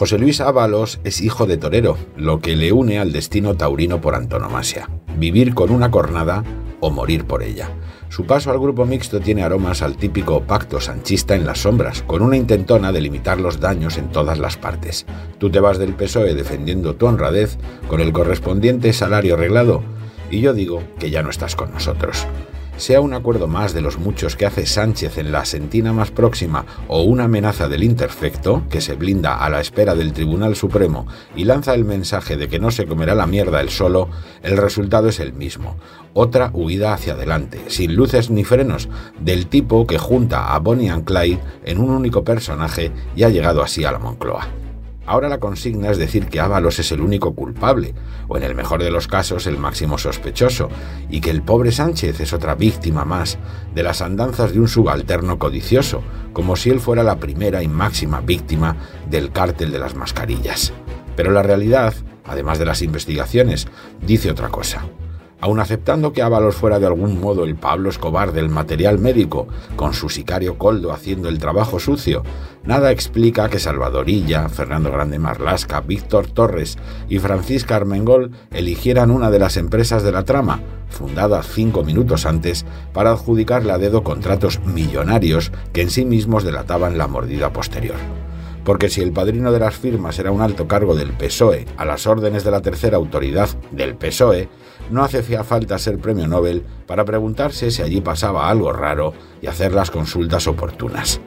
José Luis Ábalos es hijo de torero, lo que le une al destino taurino por antonomasia, vivir con una cornada o morir por ella. Su paso al grupo mixto tiene aromas al típico pacto sanchista en las sombras, con una intentona de limitar los daños en todas las partes. Tú te vas del PSOE defendiendo tu honradez con el correspondiente salario arreglado, y yo digo que ya no estás con nosotros sea un acuerdo más de los muchos que hace Sánchez en la sentina más próxima o una amenaza del interfecto, que se blinda a la espera del Tribunal Supremo y lanza el mensaje de que no se comerá la mierda él solo, el resultado es el mismo. Otra huida hacia adelante, sin luces ni frenos, del tipo que junta a Bonnie and Clyde en un único personaje y ha llegado así a la Moncloa. Ahora la consigna es decir que Ábalos es el único culpable, o en el mejor de los casos el máximo sospechoso, y que el pobre Sánchez es otra víctima más de las andanzas de un subalterno codicioso, como si él fuera la primera y máxima víctima del cártel de las mascarillas. Pero la realidad, además de las investigaciones, dice otra cosa. Aun aceptando que Ábalos fuera de algún modo el Pablo Escobar del material médico, con su sicario Coldo haciendo el trabajo sucio, nada explica que Salvadorilla, Fernando Grande Marlasca, Víctor Torres y Francisca Armengol eligieran una de las empresas de la trama, fundada cinco minutos antes, para adjudicarle a dedo contratos millonarios que en sí mismos delataban la mordida posterior porque si el padrino de las firmas era un alto cargo del PSOE a las órdenes de la tercera autoridad del PSOE, no hacía falta ser premio Nobel para preguntarse si allí pasaba algo raro y hacer las consultas oportunas.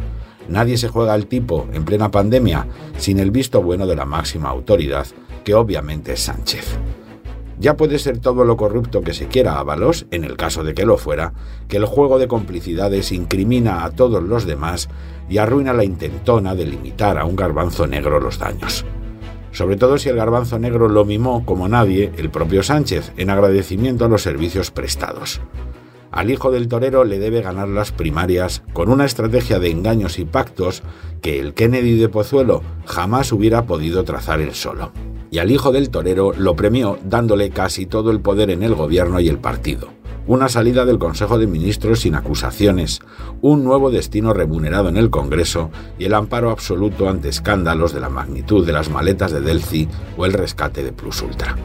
Nadie se juega al tipo en plena pandemia sin el visto bueno de la máxima autoridad, que obviamente es Sánchez. Ya puede ser todo lo corrupto que se quiera a Balos, en el caso de que lo fuera, que el juego de complicidades incrimina a todos los demás y arruina la intentona de limitar a un garbanzo negro los daños sobre todo si el garbanzo negro lo mimó como nadie el propio Sánchez en agradecimiento a los servicios prestados. Al hijo del torero le debe ganar las primarias con una estrategia de engaños y pactos que el Kennedy de Pozuelo jamás hubiera podido trazar él solo. Y al hijo del torero lo premió dándole casi todo el poder en el gobierno y el partido una salida del Consejo de Ministros sin acusaciones, un nuevo destino remunerado en el Congreso y el amparo absoluto ante escándalos de la magnitud de las maletas de Delci o el rescate de Plus Ultra.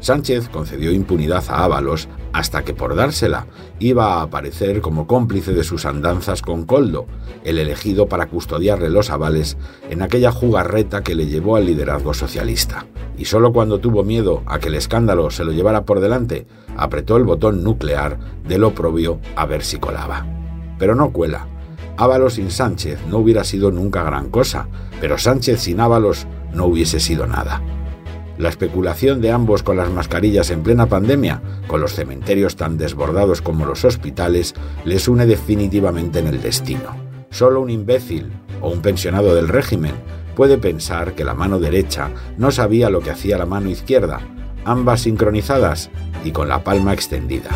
Sánchez concedió impunidad a Ábalos hasta que por dársela iba a aparecer como cómplice de sus andanzas con Coldo, el elegido para custodiarle los avales en aquella jugarreta que le llevó al liderazgo socialista. Y solo cuando tuvo miedo a que el escándalo se lo llevara por delante, apretó el botón nuclear del oprobio a ver si colaba. Pero no cuela. Ábalos sin Sánchez no hubiera sido nunca gran cosa, pero Sánchez sin Ábalos no hubiese sido nada. La especulación de ambos con las mascarillas en plena pandemia, con los cementerios tan desbordados como los hospitales, les une definitivamente en el destino. Solo un imbécil o un pensionado del régimen puede pensar que la mano derecha no sabía lo que hacía la mano izquierda, ambas sincronizadas y con la palma extendida.